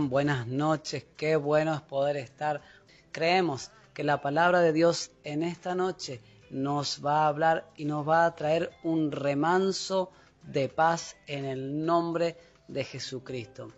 Buenas noches, qué bueno es poder estar. Creemos que la palabra de Dios en esta noche nos va a hablar y nos va a traer un remanso de paz en el nombre de Jesucristo.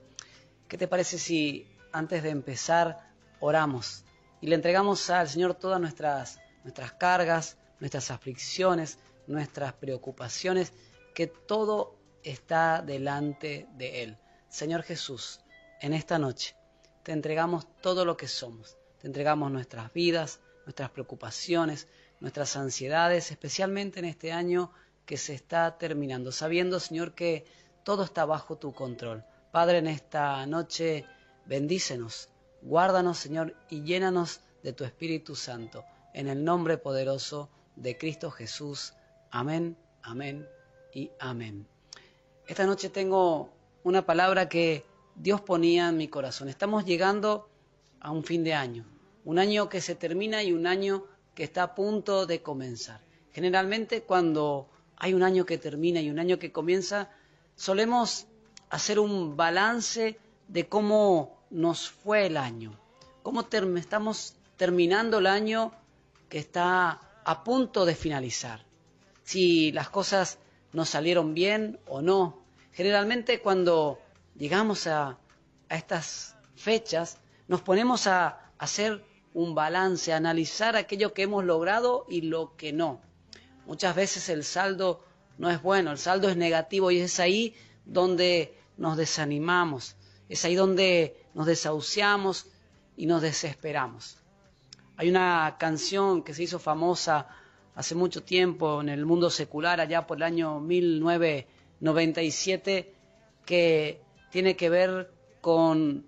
¿Qué te parece si antes de empezar oramos y le entregamos al Señor todas nuestras, nuestras cargas, nuestras aflicciones, nuestras preocupaciones, que todo está delante de Él. Señor Jesús, en esta noche te entregamos todo lo que somos, te entregamos nuestras vidas, nuestras preocupaciones, nuestras ansiedades, especialmente en este año que se está terminando, sabiendo, Señor, que todo está bajo tu control. Padre, en esta noche bendícenos, guárdanos, Señor, y llénanos de tu Espíritu Santo, en el nombre poderoso de Cristo Jesús. Amén, amén y amén. Esta noche tengo una palabra que Dios ponía en mi corazón. Estamos llegando a un fin de año, un año que se termina y un año que está a punto de comenzar. Generalmente cuando hay un año que termina y un año que comienza, solemos hacer un balance de cómo nos fue el año, cómo estamos terminando el año que está a punto de finalizar, si las cosas nos salieron bien o no, Generalmente cuando llegamos a, estas fechas nos ponemos a hacer un balance, a analizar aquello que hemos logrado y lo que no. Muchas veces el saldo no es bueno, el saldo es negativo y es ahí donde nos desanimamos, es ahí donde nos desahuciamos y nos desesperamos. Hay una canción que se hizo famosa hace mucho tiempo en el mundo secular, allá por el año 1900 97 que tiene que ver con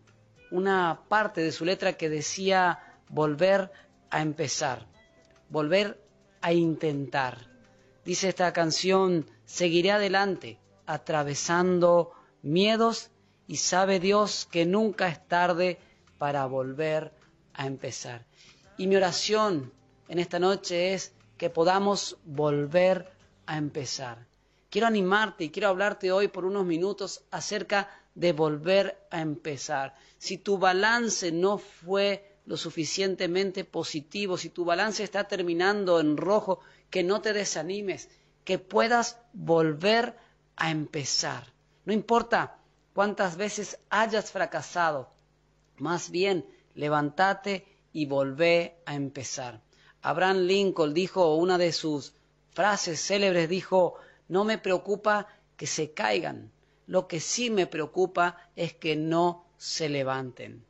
una parte de su letra que decía volver a empezar, volver a intentar. Dice esta canción, seguiré adelante, atravesando miedos y sabe Dios que nunca es tarde para volver a empezar. Y mi oración en esta noche es que podamos volver a empezar. Quiero animarte y quiero hablarte hoy por unos minutos acerca de volver a empezar. Si tu balance no fue lo suficientemente positivo, si tu balance está terminando en rojo, que no te desanimes, que puedas volver a empezar. No importa cuántas veces hayas fracasado, más bien levántate y volvé a empezar. Abraham Lincoln dijo una de sus frases célebres, dijo, no me preocupa que se caigan. Lo que sí me preocupa es que no se levanten.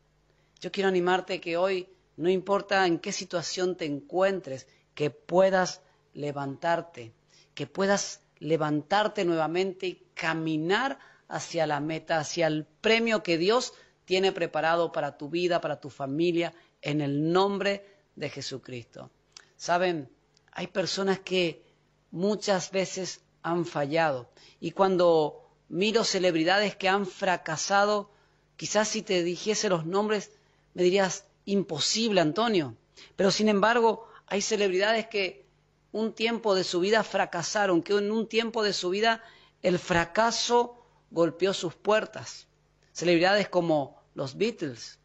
Yo quiero animarte que hoy, no importa en qué situación te encuentres, que puedas levantarte, que puedas levantarte nuevamente y caminar hacia la meta, hacia el premio que Dios tiene preparado para tu vida, para tu familia, en el nombre de Jesucristo. Saben, hay personas que muchas veces han fallado. Y cuando miro celebridades que han fracasado, quizás si te dijese los nombres me dirías, imposible, Antonio. Pero sin embargo, hay celebridades que un tiempo de su vida fracasaron, que en un tiempo de su vida el fracaso golpeó sus puertas. Celebridades como los Beatles,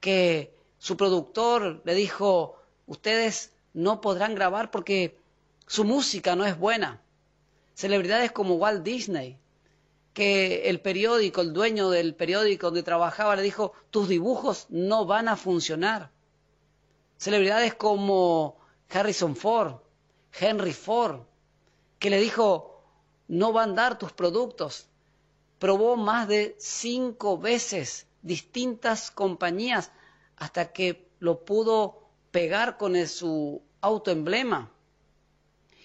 que su productor le dijo, ustedes no podrán grabar porque su música no es buena celebridades como Walt Disney, que el periódico, el dueño del periódico donde trabajaba, le dijo, tus dibujos no van a funcionar. Celebridades como Harrison Ford, Henry Ford, que le dijo, no van a dar tus productos. Probó más de cinco veces distintas compañías hasta que lo pudo pegar con su autoemblema.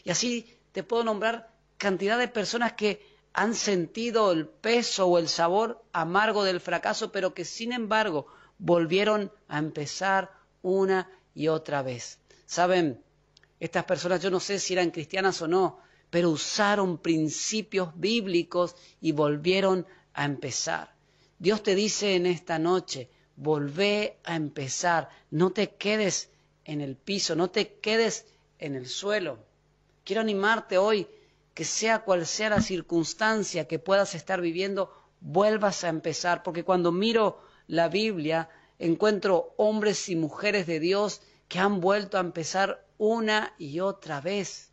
Y así te puedo nombrar cantidad de personas que han sentido el peso o el sabor amargo del fracaso, pero que sin embargo volvieron a empezar una y otra vez. Saben, estas personas yo no sé si eran cristianas o no, pero usaron principios bíblicos y volvieron a empezar. Dios te dice en esta noche, volvé a empezar, no te quedes en el piso, no te quedes en el suelo. Quiero animarte hoy que sea cual sea la circunstancia que puedas estar viviendo, vuelvas a empezar, porque cuando miro la Biblia, encuentro hombres y mujeres de Dios que han vuelto a empezar una y otra vez.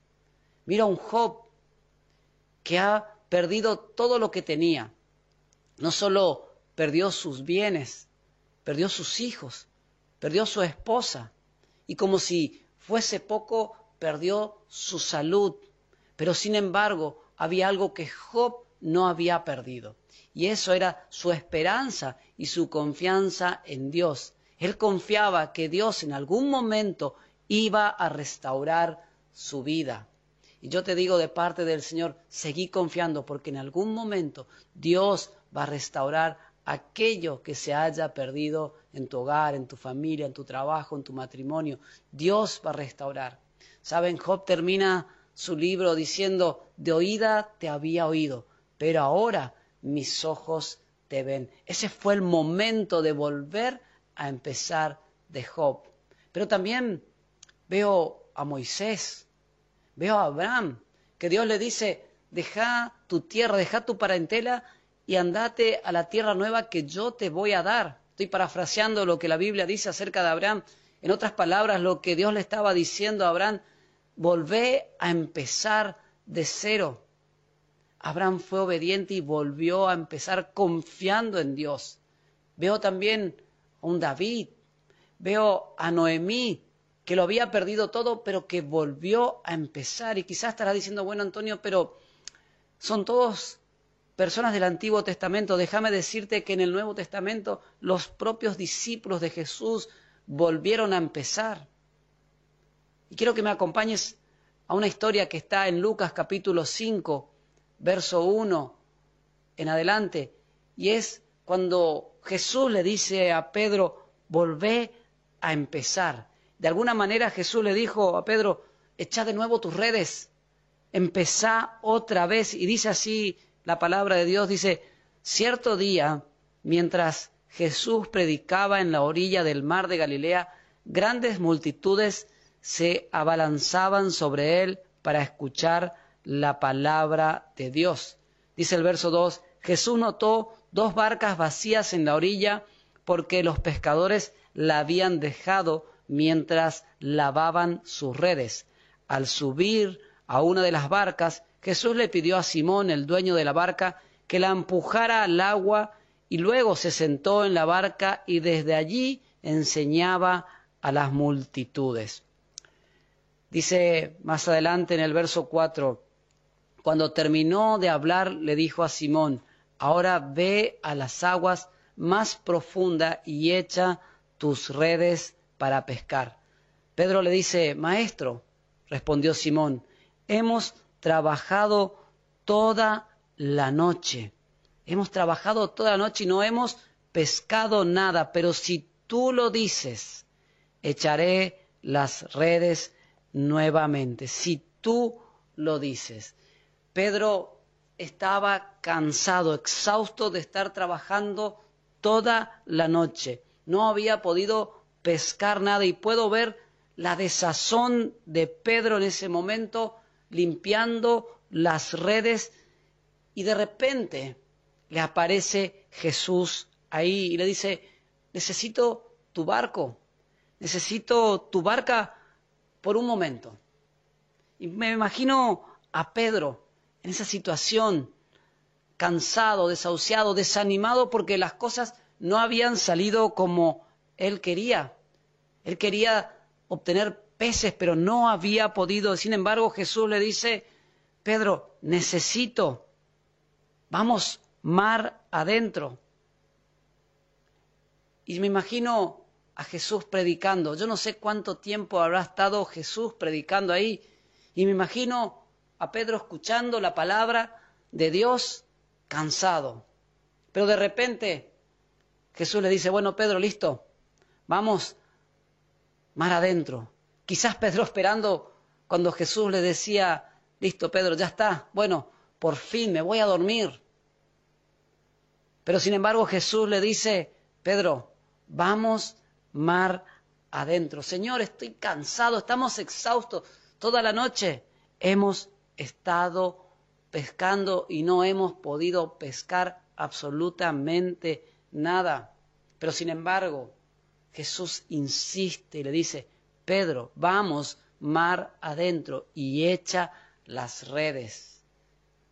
Mira un Job que ha perdido todo lo que tenía. No solo perdió sus bienes, perdió sus hijos, perdió su esposa y como si fuese poco, perdió su salud. Pero sin embargo, había algo que Job no había perdido. Y eso era su esperanza y su confianza en Dios. Él confiaba que Dios en algún momento iba a restaurar su vida. Y yo te digo de parte del Señor, seguí confiando porque en algún momento Dios va a restaurar aquello que se haya perdido en tu hogar, en tu familia, en tu trabajo, en tu matrimonio. Dios va a restaurar. Saben, Job termina su libro diciendo, de oída te había oído, pero ahora mis ojos te ven. Ese fue el momento de volver a empezar de Job. Pero también veo a Moisés, veo a Abraham, que Dios le dice, deja tu tierra, deja tu parentela y andate a la tierra nueva que yo te voy a dar. Estoy parafraseando lo que la Biblia dice acerca de Abraham. En otras palabras, lo que Dios le estaba diciendo a Abraham, volvé a empezar de cero. Abraham fue obediente y volvió a empezar confiando en Dios. Veo también a un David, veo a Noemí, que lo había perdido todo, pero que volvió a empezar. Y quizás estará diciendo, bueno, Antonio, pero son todos personas del Antiguo Testamento. Déjame decirte que en el Nuevo Testamento los propios discípulos de Jesús volvieron a empezar. Y quiero que me acompañes a una historia que está en Lucas capítulo 5, verso 1 en adelante, y es cuando Jesús le dice a Pedro, volvé a empezar. De alguna manera Jesús le dijo a Pedro, echa de nuevo tus redes, empezá otra vez. Y dice así la palabra de Dios, dice, cierto día, mientras Jesús predicaba en la orilla del mar de Galilea, grandes multitudes se abalanzaban sobre él para escuchar la palabra de Dios. Dice el verso 2, Jesús notó dos barcas vacías en la orilla porque los pescadores la habían dejado mientras lavaban sus redes. Al subir a una de las barcas, Jesús le pidió a Simón, el dueño de la barca, que la empujara al agua y luego se sentó en la barca y desde allí enseñaba a las multitudes. Dice más adelante en el verso 4, cuando terminó de hablar le dijo a Simón, ahora ve a las aguas más profundas y echa tus redes para pescar. Pedro le dice, Maestro, respondió Simón, hemos trabajado toda la noche. Hemos trabajado toda la noche y no hemos pescado nada, pero si tú lo dices, echaré las redes nuevamente, si tú lo dices. Pedro estaba cansado, exhausto de estar trabajando toda la noche. No había podido pescar nada y puedo ver la desazón de Pedro en ese momento limpiando las redes y de repente le aparece Jesús ahí y le dice, necesito tu barco, necesito tu barca por un momento. Y me imagino a Pedro en esa situación, cansado, desahuciado, desanimado porque las cosas no habían salido como él quería. Él quería obtener peces, pero no había podido. Sin embargo, Jesús le dice, Pedro, necesito, vamos mar adentro. Y me imagino a Jesús predicando. Yo no sé cuánto tiempo habrá estado Jesús predicando ahí. Y me imagino a Pedro escuchando la palabra de Dios cansado. Pero de repente Jesús le dice, bueno, Pedro, listo, vamos mar adentro. Quizás Pedro esperando cuando Jesús le decía, listo, Pedro, ya está, bueno, por fin me voy a dormir. Pero sin embargo Jesús le dice, Pedro, vamos mar adentro. Señor, estoy cansado, estamos exhaustos. Toda la noche hemos estado pescando y no hemos podido pescar absolutamente nada. Pero sin embargo, Jesús insiste y le dice, Pedro, vamos mar adentro y echa las redes.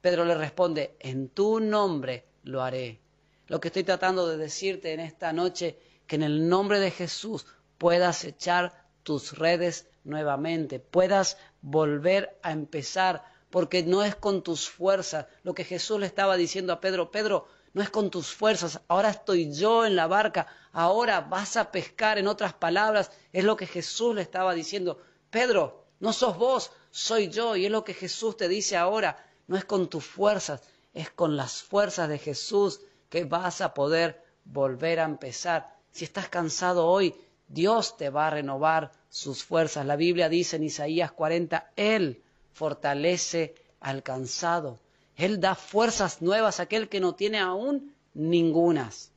Pedro le responde, en tu nombre lo haré. Lo que estoy tratando de decirte en esta noche, que en el nombre de Jesús puedas echar tus redes nuevamente, puedas volver a empezar, porque no es con tus fuerzas. Lo que Jesús le estaba diciendo a Pedro, Pedro, no es con tus fuerzas, ahora estoy yo en la barca, ahora vas a pescar, en otras palabras, es lo que Jesús le estaba diciendo, Pedro, no sos vos, soy yo, y es lo que Jesús te dice ahora, no es con tus fuerzas, es con las fuerzas de Jesús que vas a poder volver a empezar. Si estás cansado hoy, Dios te va a renovar sus fuerzas. La Biblia dice en Isaías 40, Él fortalece al cansado. Él da fuerzas nuevas a aquel que no tiene aún ningunas.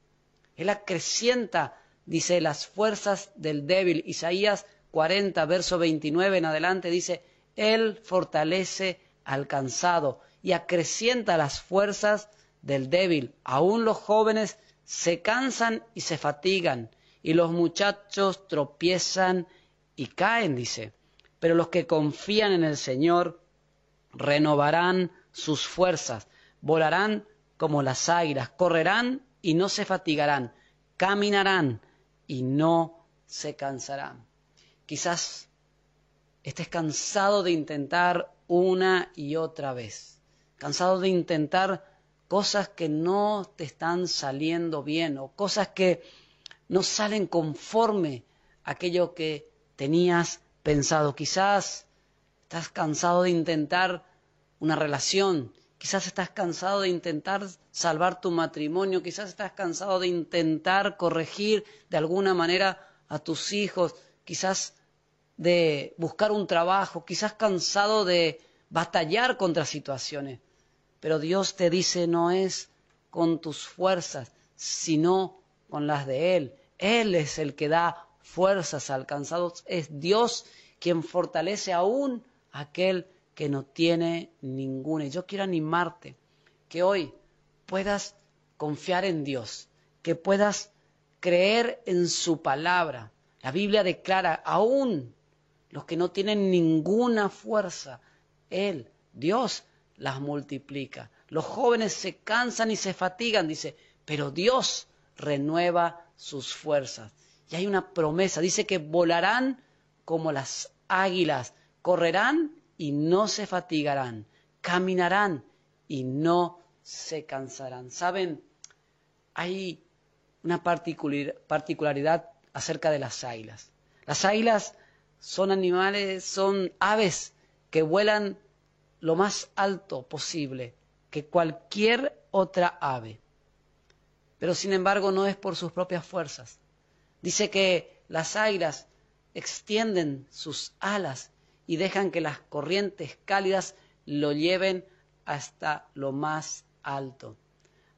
Él acrecienta, dice, las fuerzas del débil. Isaías 40, verso 29 en adelante dice, Él fortalece al cansado y acrecienta las fuerzas del débil. Aún los jóvenes se cansan y se fatigan, y los muchachos tropiezan y caen, dice. Pero los que confían en el Señor renovarán sus fuerzas, volarán como las águilas, correrán y no se fatigarán, caminarán y no se cansarán. Quizás estés cansado de intentar una y otra vez, cansado de intentar cosas que no te están saliendo bien o cosas que no salen conforme a aquello que tenías pensado. Quizás estás cansado de intentar una relación, quizás estás cansado de intentar salvar tu matrimonio, quizás estás cansado de intentar corregir de alguna manera a tus hijos, quizás de buscar un trabajo, quizás cansado de batallar contra situaciones. Pero Dios te dice no es con tus fuerzas, sino con las de Él. Él es el que da fuerzas al cansado. Es Dios quien fortalece aún aquel que no tiene ninguna. Y yo quiero animarte que hoy puedas confiar en Dios, que puedas creer en su palabra. La Biblia declara, aún los que no tienen ninguna fuerza, Él, Dios, las multiplica. Los jóvenes se cansan y se fatigan, dice, pero Dios renueva sus fuerzas. Y hay una promesa, dice que volarán como las águilas, correrán y no se fatigarán, caminarán y no se cansarán. ¿Saben? Hay una particularidad acerca de las águilas. Las águilas son animales, son aves que vuelan lo más alto posible que cualquier otra ave. Pero sin embargo no es por sus propias fuerzas. Dice que las águilas extienden sus alas y dejan que las corrientes cálidas lo lleven hasta lo más alto.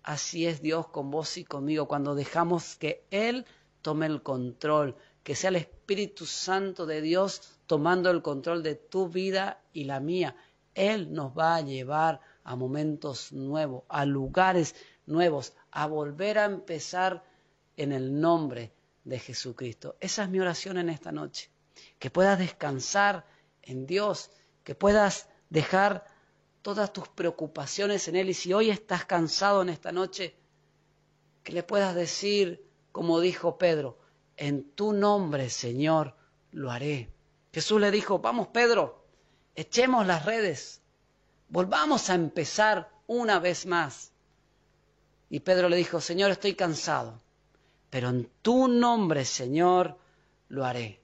Así es Dios con vos y conmigo, cuando dejamos que Él tome el control, que sea el Espíritu Santo de Dios tomando el control de tu vida y la mía. Él nos va a llevar a momentos nuevos, a lugares nuevos, a volver a empezar en el nombre de Jesucristo. Esa es mi oración en esta noche, que puedas descansar en Dios, que puedas dejar todas tus preocupaciones en Él y si hoy estás cansado en esta noche, que le puedas decir, como dijo Pedro, en tu nombre, Señor, lo haré. Jesús le dijo, vamos Pedro, echemos las redes, volvamos a empezar una vez más. Y Pedro le dijo, Señor, estoy cansado, pero en tu nombre, Señor, lo haré.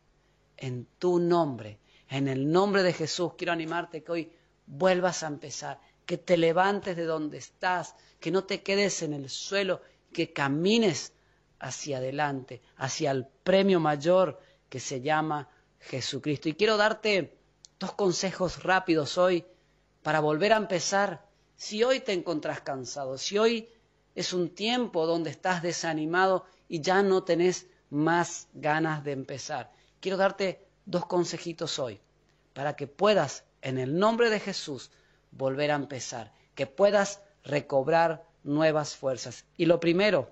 En tu nombre en el nombre de Jesús quiero animarte que hoy vuelvas a empezar, que te levantes de donde estás, que no te quedes en el suelo, que camines hacia adelante, hacia el premio mayor que se llama Jesucristo. Y quiero darte dos consejos rápidos hoy para volver a empezar. Si hoy te encontrás cansado, si hoy es un tiempo donde estás desanimado y ya no tenés más ganas de empezar, quiero darte dos consejitos hoy para que puedas, en el nombre de Jesús, volver a empezar, que puedas recobrar nuevas fuerzas. Y lo primero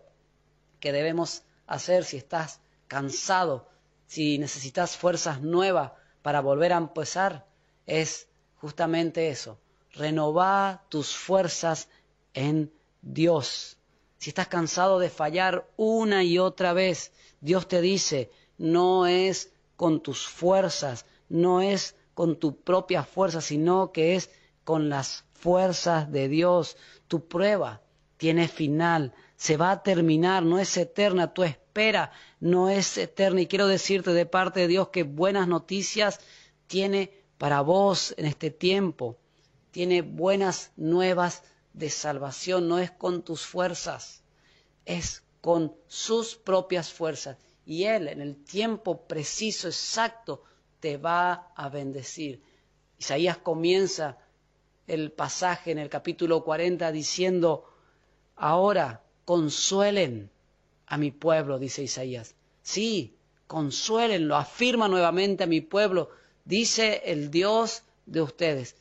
que debemos hacer si estás cansado, si necesitas fuerzas nuevas para volver a empezar, es justamente eso, renovar tus fuerzas en Dios. Si estás cansado de fallar una y otra vez, Dios te dice, no es con tus fuerzas, no es con tu propia fuerza, sino que es con las fuerzas de Dios. Tu prueba tiene final, se va a terminar, no es eterna, tu espera no es eterna. Y quiero decirte de parte de Dios que buenas noticias tiene para vos en este tiempo, tiene buenas nuevas de salvación, no es con tus fuerzas, es con sus propias fuerzas. Y Él en el tiempo preciso, exacto, te va a bendecir. Isaías comienza el pasaje en el capítulo 40 diciendo, ahora consuelen a mi pueblo, dice Isaías. Sí, consuélenlo, afirma nuevamente a mi pueblo, dice el Dios de ustedes.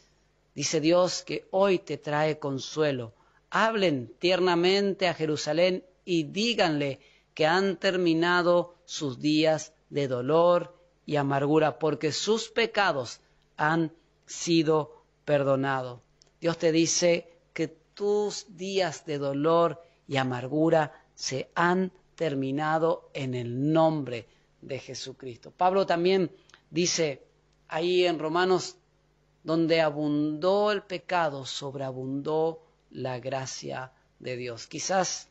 Dice Dios que hoy te trae consuelo. Hablen tiernamente a Jerusalén y díganle que han terminado sus días de dolor y amargura, porque sus pecados han sido perdonados. Dios te dice que tus días de dolor y amargura se han terminado en el nombre de Jesucristo. Pablo también dice ahí en Romanos donde abundó el pecado, sobreabundó la gracia de Dios. Quizás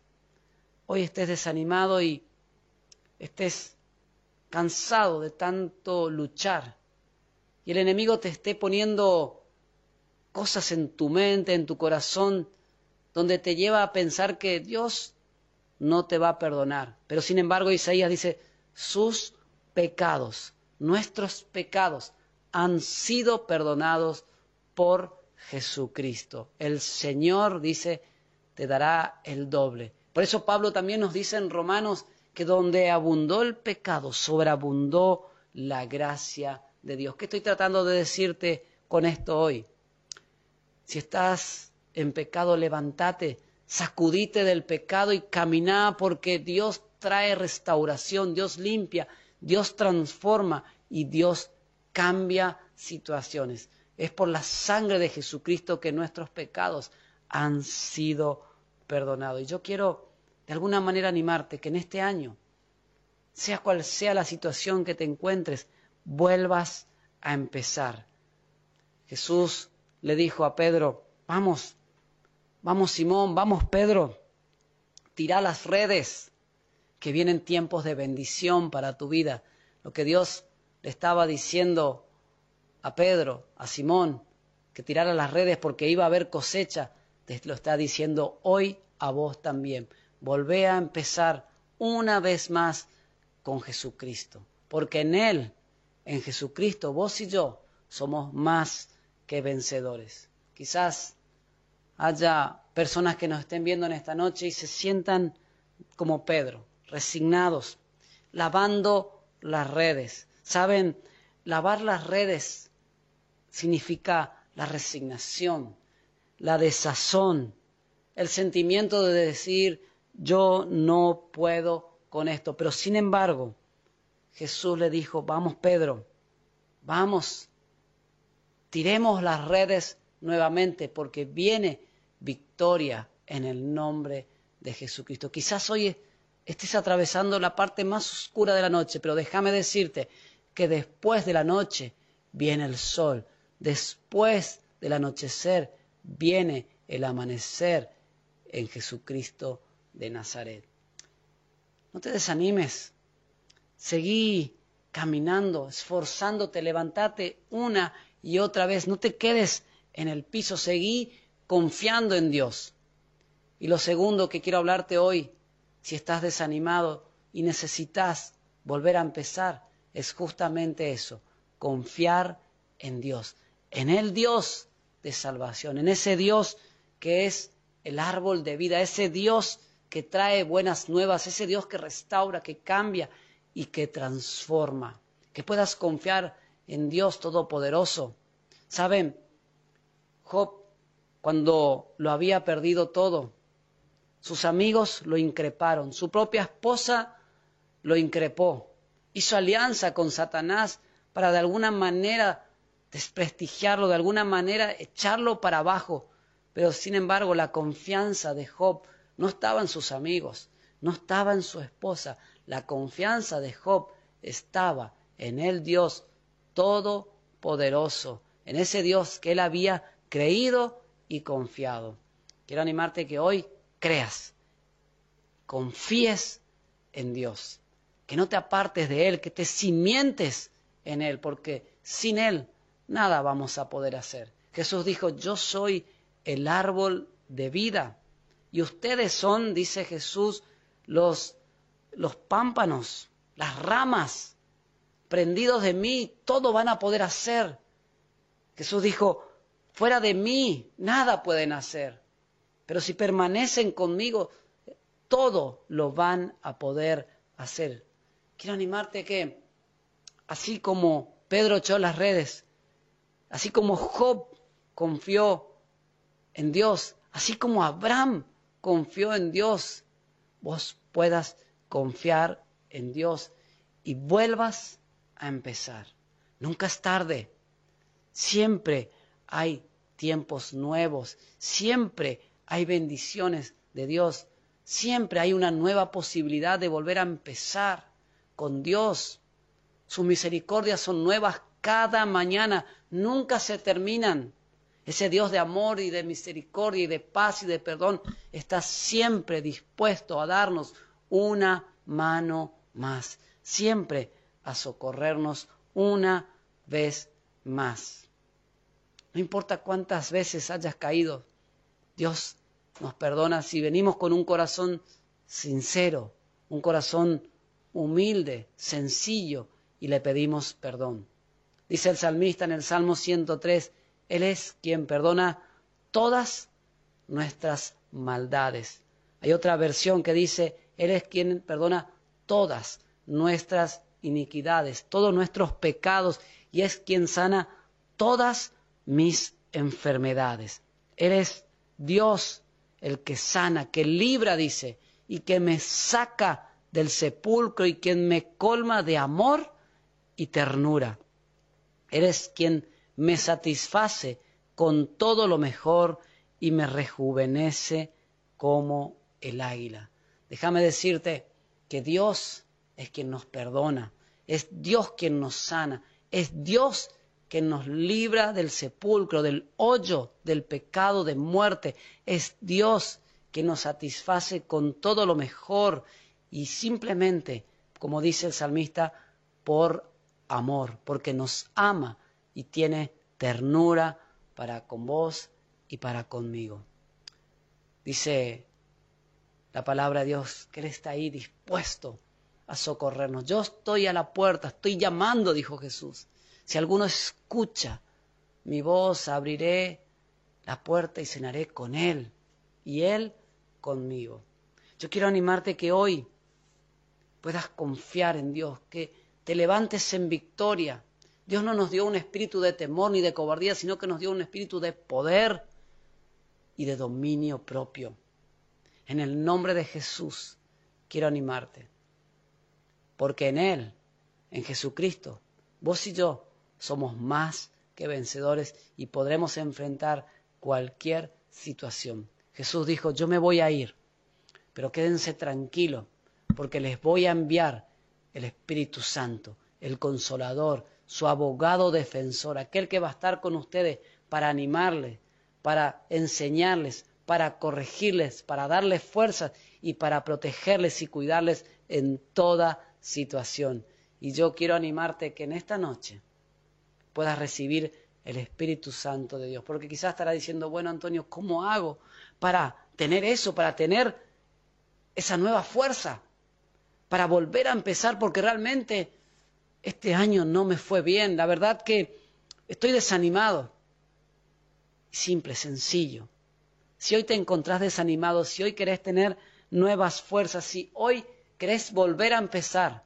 hoy estés desanimado y estés cansado de tanto luchar y el enemigo te esté poniendo cosas en tu mente, en tu corazón, donde te lleva a pensar que Dios no te va a perdonar. Pero sin embargo Isaías dice, sus pecados, nuestros pecados, han sido perdonados por Jesucristo. El Señor dice, te dará el doble. Por eso Pablo también nos dice en Romanos que donde abundó el pecado, sobreabundó la gracia de Dios. ¿Qué estoy tratando de decirte con esto hoy? Si estás en pecado, levántate, sacudite del pecado y camina porque Dios trae restauración, Dios limpia, Dios transforma y Dios cambia situaciones. Es por la sangre de Jesucristo que nuestros pecados han sido perdonados. Y yo quiero de alguna manera animarte que en este año, sea cual sea la situación que te encuentres, vuelvas a empezar. Jesús le dijo a Pedro, vamos, vamos Simón, vamos Pedro, tira las redes, que vienen tiempos de bendición para tu vida. Lo que Dios le estaba diciendo a Pedro, a Simón, que tirara las redes porque iba a haber cosecha, te lo está diciendo hoy a vos también. Volvé a empezar una vez más con Jesucristo, porque en Él, en Jesucristo, vos y yo somos más que vencedores. Quizás haya personas que nos estén viendo en esta noche y se sientan como Pedro, resignados, lavando las redes, Saben, lavar las redes significa la resignación, la desazón, el sentimiento de decir, yo no puedo con esto. Pero sin embargo, Jesús le dijo, vamos Pedro, vamos, tiremos las redes nuevamente porque viene victoria en el nombre de Jesucristo. Quizás hoy estés atravesando la parte más oscura de la noche, pero déjame decirte que después de la noche viene el sol, después del anochecer viene el amanecer en Jesucristo de Nazaret. No te desanimes, seguí caminando, esforzándote, levántate una y otra vez, no te quedes en el piso, seguí confiando en Dios. Y lo segundo que quiero hablarte hoy, si estás desanimado y necesitas volver a empezar, es justamente eso, confiar en Dios, en el Dios de salvación, en ese Dios que es el árbol de vida, ese Dios que trae buenas nuevas, ese Dios que restaura, que cambia y que transforma. Que puedas confiar en Dios Todopoderoso. Saben, Job, cuando lo había perdido todo, sus amigos lo increparon, su propia esposa lo increpó, hizo alianza con Satanás para de alguna manera desprestigiarlo, de alguna manera echarlo para abajo. Pero sin embargo la confianza de Job no estaba en sus amigos, no estaba en su esposa, la confianza de Job estaba en el Dios todopoderoso, en ese Dios que él había creído y confiado. Quiero animarte que hoy creas, confíes en Dios, que no te apartes de Él, que te cimientes en Él, porque sin Él nada vamos a poder hacer. Jesús dijo, yo soy el árbol de vida y ustedes son, dice Jesús, los, los pámpanos, las ramas prendidos de mí, todo van a poder hacer. Jesús dijo, fuera de mí nada pueden hacer, pero si permanecen conmigo, todo lo van a poder hacer. Quiero animarte que, así como Pedro echó las redes, así como Job confió en Dios, así como Abraham confió en Dios, vos puedas confiar en Dios y vuelvas a empezar. Nunca es tarde. Siempre hay tiempos nuevos. Siempre hay bendiciones de Dios. Siempre hay una nueva posibilidad de volver a empezar con Dios. Sus misericordias son nuevas cada mañana. Nunca se terminan. Ese Dios de amor y de misericordia y de paz y de perdón está siempre dispuesto a darnos una mano más. Siempre a socorrernos una vez más. No importa cuántas veces hayas caído, Dios nos perdona si venimos con un corazón sincero, un corazón humilde, sencillo, y le pedimos perdón. Dice el salmista en el Salmo 103, Él es quien perdona todas nuestras maldades. Hay otra versión que dice, Él es quien perdona todas nuestras iniquidades, todos nuestros pecados y es quien sana todas mis enfermedades. Eres Dios el que sana, que libra, dice, y que me saca del sepulcro y quien me colma de amor y ternura. Eres quien me satisface con todo lo mejor y me rejuvenece como el águila. Déjame decirte que Dios es quien nos perdona, es Dios quien nos sana, es Dios que nos libra del sepulcro, del hoyo, del pecado, de muerte. Es Dios que nos satisface con todo lo mejor y simplemente, como dice el salmista, por amor, porque nos ama y tiene ternura para con vos y para conmigo. Dice la palabra de Dios que Él está ahí dispuesto a socorrernos. Yo estoy a la puerta, estoy llamando, dijo Jesús. Si alguno escucha mi voz, abriré la puerta y cenaré con Él y Él conmigo. Yo quiero animarte que hoy puedas confiar en Dios, que te levantes en victoria. Dios no nos dio un espíritu de temor ni de cobardía, sino que nos dio un espíritu de poder y de dominio propio. En el nombre de Jesús quiero animarte porque en Él, en Jesucristo, vos y yo somos más que vencedores y podremos enfrentar cualquier situación. Jesús dijo, yo me voy a ir, pero quédense tranquilos, porque les voy a enviar el Espíritu Santo, el Consolador, su abogado defensor, aquel que va a estar con ustedes para animarles, para enseñarles, para corregirles, para darles fuerzas y para protegerles y cuidarles en toda situación. Y yo quiero animarte que en esta noche puedas recibir el Espíritu Santo de Dios. Porque quizás estará diciendo, bueno, Antonio, ¿cómo hago para tener eso, para tener esa nueva fuerza, para volver a empezar? Porque realmente este año no me fue bien. La verdad que estoy desanimado. Simple, sencillo. Si hoy te encontrás desanimado, si hoy querés tener nuevas fuerzas, si hoy ¿Querés volver a empezar?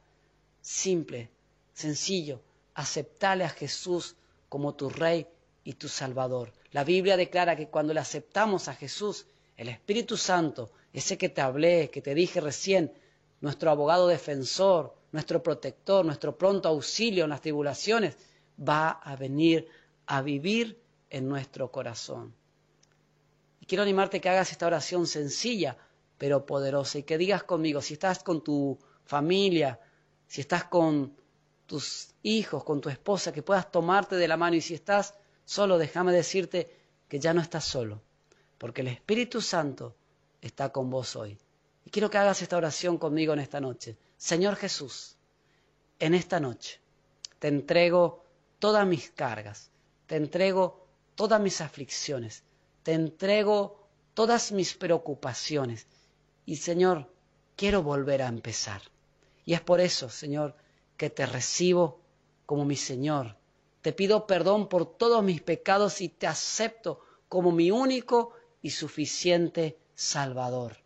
Simple, sencillo, aceptale a Jesús como tu Rey y tu Salvador. La Biblia declara que cuando le aceptamos a Jesús, el Espíritu Santo, ese que te hablé, que te dije recién, nuestro abogado defensor, nuestro protector, nuestro pronto auxilio en las tribulaciones, va a venir a vivir en nuestro corazón. Y quiero animarte que hagas esta oración sencilla, pero poderosa, y que digas conmigo, si estás con tu familia, si estás con tus hijos, con tu esposa, que puedas tomarte de la mano, y si estás solo, déjame decirte que ya no estás solo, porque el Espíritu Santo está con vos hoy. Y quiero que hagas esta oración conmigo en esta noche. Señor Jesús, en esta noche te entrego todas mis cargas, te entrego todas mis aflicciones, te entrego todas mis preocupaciones. Y Señor, quiero volver a empezar. Y es por eso, Señor, que te recibo como mi Señor. Te pido perdón por todos mis pecados y te acepto como mi único y suficiente Salvador.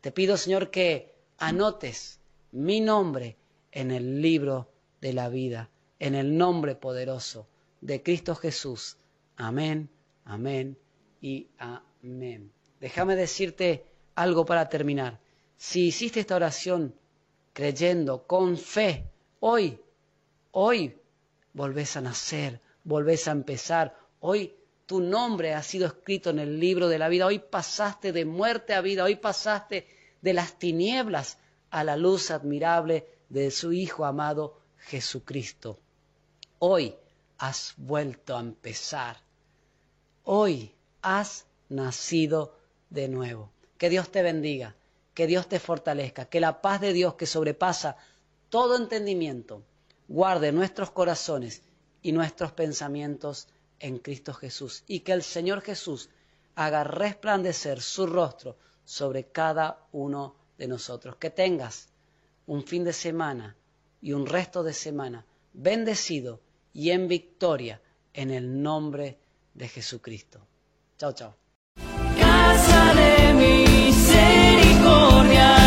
Te pido, Señor, que anotes mi nombre en el libro de la vida, en el nombre poderoso de Cristo Jesús. Amén, amén y amén. Déjame decirte algo para terminar. Si hiciste esta oración creyendo, con fe, hoy, hoy volvés a nacer, volvés a empezar, hoy tu nombre ha sido escrito en el libro de la vida, hoy pasaste de muerte a vida, hoy pasaste de las tinieblas a la luz admirable de su Hijo amado Jesucristo. Hoy has vuelto a empezar, hoy has nacido de nuevo. Que Dios te bendiga, que Dios te fortalezca, que la paz de Dios que sobrepasa todo entendimiento, guarde nuestros corazones y nuestros pensamientos en Cristo Jesús. Y que el Señor Jesús haga resplandecer su rostro sobre cada uno de nosotros. Que tengas un fin de semana y un resto de semana bendecido y en victoria en el nombre de Jesucristo. Chao, chao. Casa de misericordia.